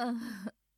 嗯。